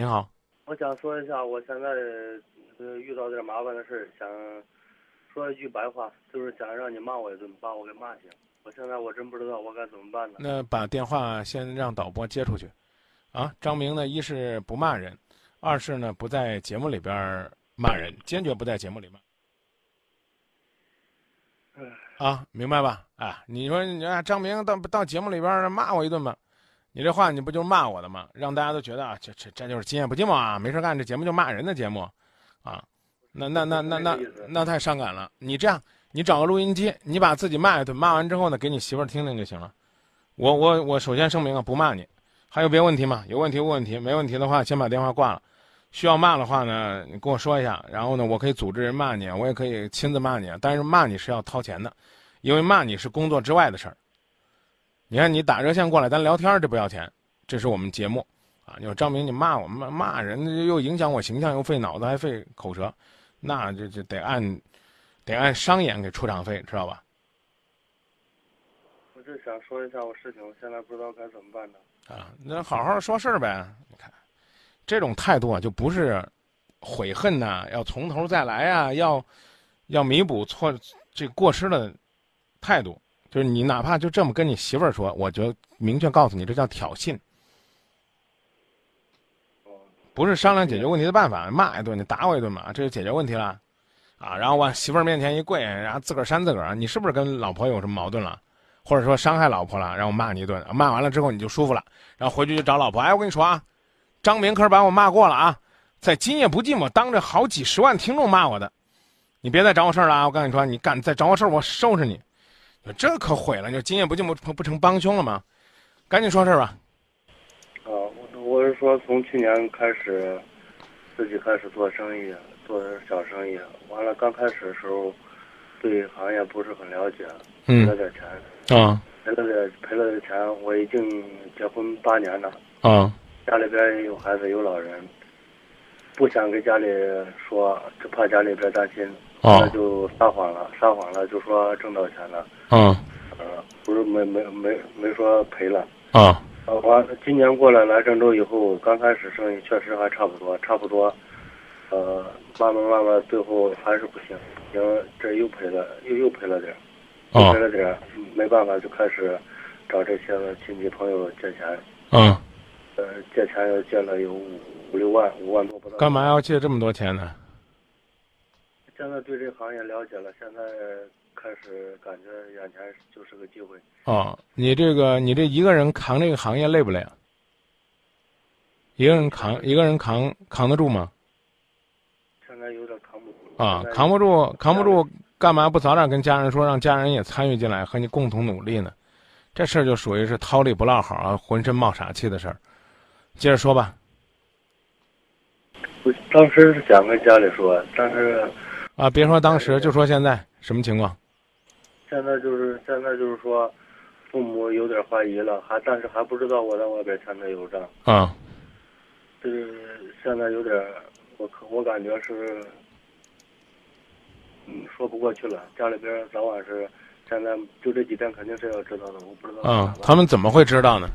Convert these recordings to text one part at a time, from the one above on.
您好，我想说一下，我现在呃遇到点麻烦的事儿，想说一句白话，就是想让你骂我一顿，把我给骂醒。我现在我真不知道我该怎么办呢。那把电话先让导播接出去，啊，张明呢，一是不骂人，二是呢不在节目里边儿骂人，坚决不在节目里骂。啊，明白吧？啊，你说你啊，张明到到节目里边儿骂我一顿吧，你这话你不就是骂我的吗？让大家都觉得啊，这这这就是今夜不寂寞啊，没事干，这节目就骂人的节目，啊，那那那那那那太伤感了。你这样，你找个录音机，你把自己骂一顿，骂完之后呢，给你媳妇儿听听就行了。我我我首先声明啊，不骂你。还有别问题吗？有问题问问题，没问题的话先把电话挂了。需要骂的话呢，你跟我说一下，然后呢，我可以组织人骂你，我也可以亲自骂你，但是骂你是要掏钱的，因为骂你是工作之外的事儿。你看，你打热线过来，咱聊天儿这不要钱，这是我们节目啊。你说张明，你骂我骂骂人，又影响我形象，又费脑子，还费口舌，那这这得按得按商演给出场费，知道吧？我就想说一下我事情，我现在不知道该怎么办呢。啊，那好好说事儿呗。你看，这种态度啊，就不是悔恨呐、要从头再来啊，要要弥补错这过失的态度。就是你哪怕就这么跟你媳妇儿说，我就明确告诉你，这叫挑衅，哦，不是商量解决问题的办法。骂一顿，你打我一顿嘛，这就解决问题了，啊，然后往媳妇儿面前一跪，然后自个儿扇自个儿，你是不是跟老婆有什么矛盾了，或者说伤害老婆了，然后骂你一顿，骂完了之后你就舒服了，然后回去就找老婆，哎，我跟你说啊，张明可是把我骂过了啊，在今夜不寂寞当着好几十万听众骂我的，你别再找我事儿了啊！我跟你说，你敢再找我事儿，我收拾你。这可毁了！你说今夜不寂寞不不成帮凶了吗？赶紧说事儿吧。啊，我我是说从去年开始，自己开始做生意，做点小生意。完了，刚开始的时候，对行业不是很了解，赔了点钱，啊赔了点赔了点钱。我已经结婚八年了，啊家里边有孩子有老人，不想跟家里说，就怕家里边担心，那啊就撒谎了，撒谎了就说挣到钱了，啊呃，不是没没没没说赔了。啊呃，完今年过来来郑州以后，刚开始生意确实还差不多，差不多，呃，慢慢慢慢，最后还是不行，行，这又赔了，又又赔了点儿，赔了点儿，没办法，就开始找这些亲戚朋友借钱，嗯！呃，借钱又借了有五五六万，五万多不到。干嘛要借这么多钱呢？现在对这行业了解了，现在开始感觉眼前就是个机会。哦，你这个你这一个人扛这个行业累不累啊？一个人扛一个人扛扛得住吗？现在有点扛不住啊，扛不住，扛不住，干嘛不早点跟家人说，让家人也参与进来，和你共同努力呢？这事儿就属于是掏力不落好啊，浑身冒傻气的事儿。接着说吧，我当时是想跟家里说，但是啊，别说当时，就说现在什么情况？现在就是现在就是说，父母有点怀疑了，还但是还不知道我在外边欠的有账，啊就是现在有点，我可我感觉是，嗯，说不过去了。家里边早晚是，现在就这几天肯定是要知道的，我不知道。啊，他们怎么会知道呢？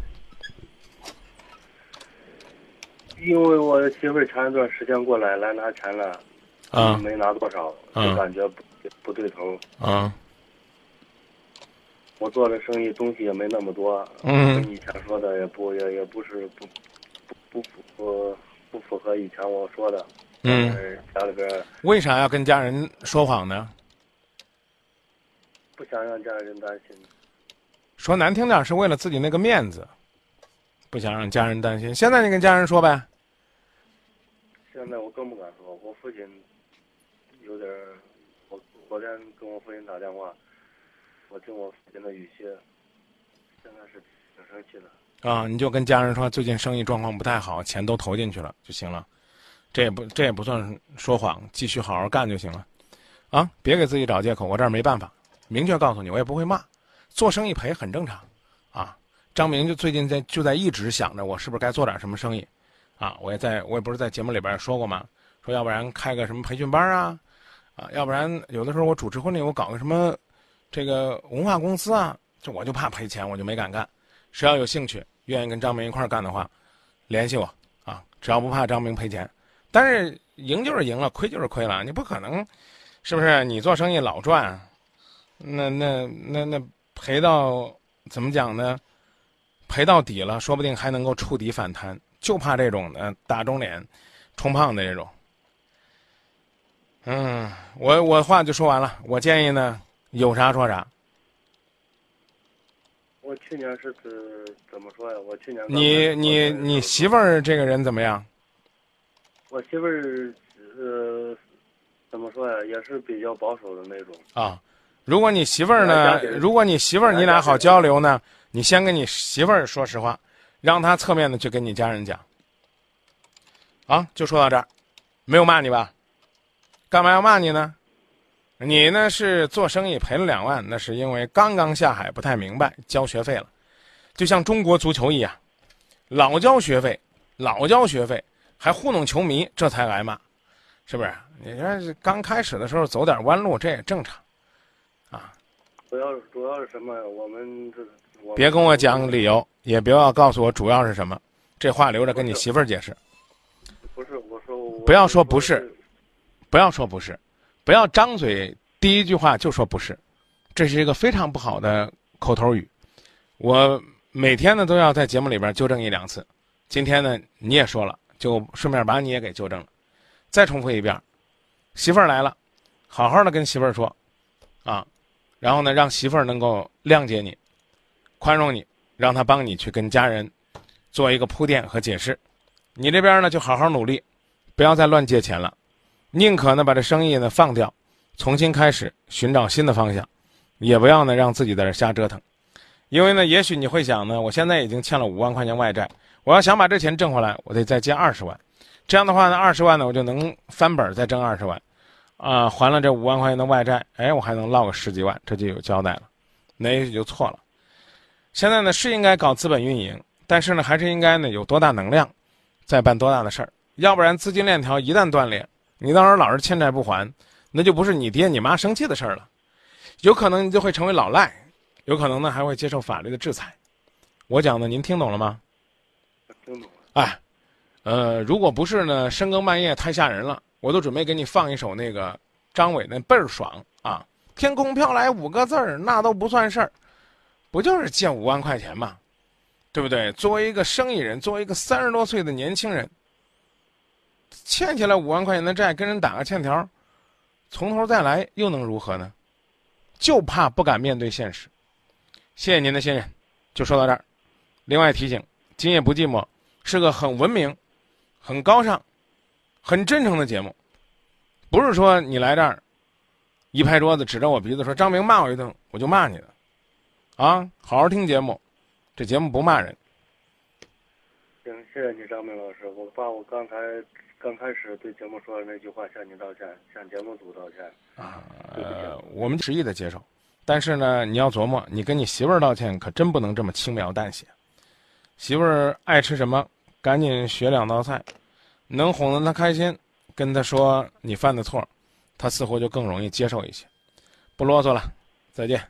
因为我媳妇儿前一段时间过来来拿钱了，啊没拿多少，嗯就感觉不不对头。啊我做的生意东西也没那么多，嗯跟以前说的也不也也不是不不不符合不符合以前我说的。嗯，呃家里边为啥要跟家人说谎呢？不想让家人担心。说难听点是为了自己那个面子，不想让家人担心。现在你跟家人说呗。现在我更不敢说，我父亲有点，我昨天跟我父亲打电话，我听我父亲的语气，现在是挺生气的。啊，你就跟家人说最近生意状况不太好，钱都投进去了就行了，这也不这也不算说谎，继续好好干就行了，啊，别给自己找借口，我这儿没办法，明确告诉你，我也不会骂，做生意赔很正常，啊，张明就最近在就在一直想着我是不是该做点什么生意，啊，我也在我也不是在节目里边说过吗？说要不然开个什么培训班啊，啊，要不然有的时候我主持婚礼我搞个什么这个文化公司啊，这我就怕赔钱，我就没敢干。谁要有兴趣，愿意跟张明一块干的话，联系我，啊，只要不怕张明赔钱。但是赢就是赢了，亏就是亏了，你不可能，是不是？你做生意老赚，那那那那赔到怎么讲呢？赔到底了，说不定还能够触底反弹，就怕这种的打肿脸充胖的这种。嗯，我我话就说完了。我建议呢，有啥说啥。我去年是怎怎么说呀？我去年你你你媳妇儿这个人怎么样？我媳妇儿呃，怎么说呀？也是比较保守的那种。啊，如果你媳妇儿呢？如果你媳妇儿你俩好交流呢？你先跟你媳妇儿说实话，让她侧面的去跟你家人讲。啊，就说到这儿，没有骂你吧？干嘛要骂你呢？你呢是做生意赔了两万，那是因为刚刚下海不太明白交学费了，就像中国足球一样，老交学费，老交学费还糊弄球迷，这才挨骂，是不是？你说刚开始的时候走点弯路，这也正常，啊。主要主要是什么？我们这。别跟我讲理由，也不要告诉我主要是什么，这话留着跟你媳妇儿解释。不是我说我，不要说不是，不要说不是，不要张嘴第一句话就说不是，这是一个非常不好的口头语。我每天呢都要在节目里边纠正一两次，今天呢你也说了，就顺便把你也给纠正了。再重复一遍，媳妇儿来了，好好的跟媳妇儿说，啊，然后呢让媳妇儿能够谅解你。宽容你，让他帮你去跟家人做一个铺垫和解释。你这边呢就好好努力，不要再乱借钱了，宁可呢把这生意呢放掉，重新开始寻找新的方向，也不要呢让自己在这瞎折腾。因为呢，也许你会想呢，我现在已经欠了五万块钱外债，我要想把这钱挣回来，我得再借二十万。这样的话呢，二十万呢我就能翻本再挣二十万，啊，还了这五万块钱的外债，哎，我还能落个十几万，这就有交代了。那也许就错了。现在呢是应该搞资本运营，但是呢还是应该呢有多大能量，再办多大的事儿，要不然资金链条一旦断裂，你到时候老是欠债不还，那就不是你爹你妈生气的事儿了，有可能你就会成为老赖，有可能呢还会接受法律的制裁。我讲的您听懂了吗？听懂了。哎，呃，如果不是呢深更半夜太吓人了，我都准备给你放一首那个张伟那倍儿爽啊，天空飘来五个字儿，那都不算事儿。不就是借五万块钱嘛，对不对？作为一个生意人，作为一个三十多岁的年轻人，欠起来五万块钱的债，跟人打个欠条，从头再来又能如何呢？就怕不敢面对现实。谢谢您的信任，就说到这儿。另外提醒，今夜不寂寞是个很文明、很高尚、很真诚的节目，不是说你来这儿一拍桌子指着我鼻子说张明骂我一顿，我就骂你了。啊，好好听节目，这节目不骂人。行，谢谢你，张明老师。我把我刚才刚开始对节目说的那句话向你道歉，向节目组道歉。啊，呃，我们执意的接受，但是呢，你要琢磨，你跟你媳妇儿道歉，可真不能这么轻描淡写。媳妇儿爱吃什么，赶紧学两道菜，能哄得她开心，跟她说你犯的错，她似乎就更容易接受一些。不啰嗦了，再见。